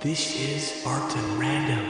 This is Art and Random.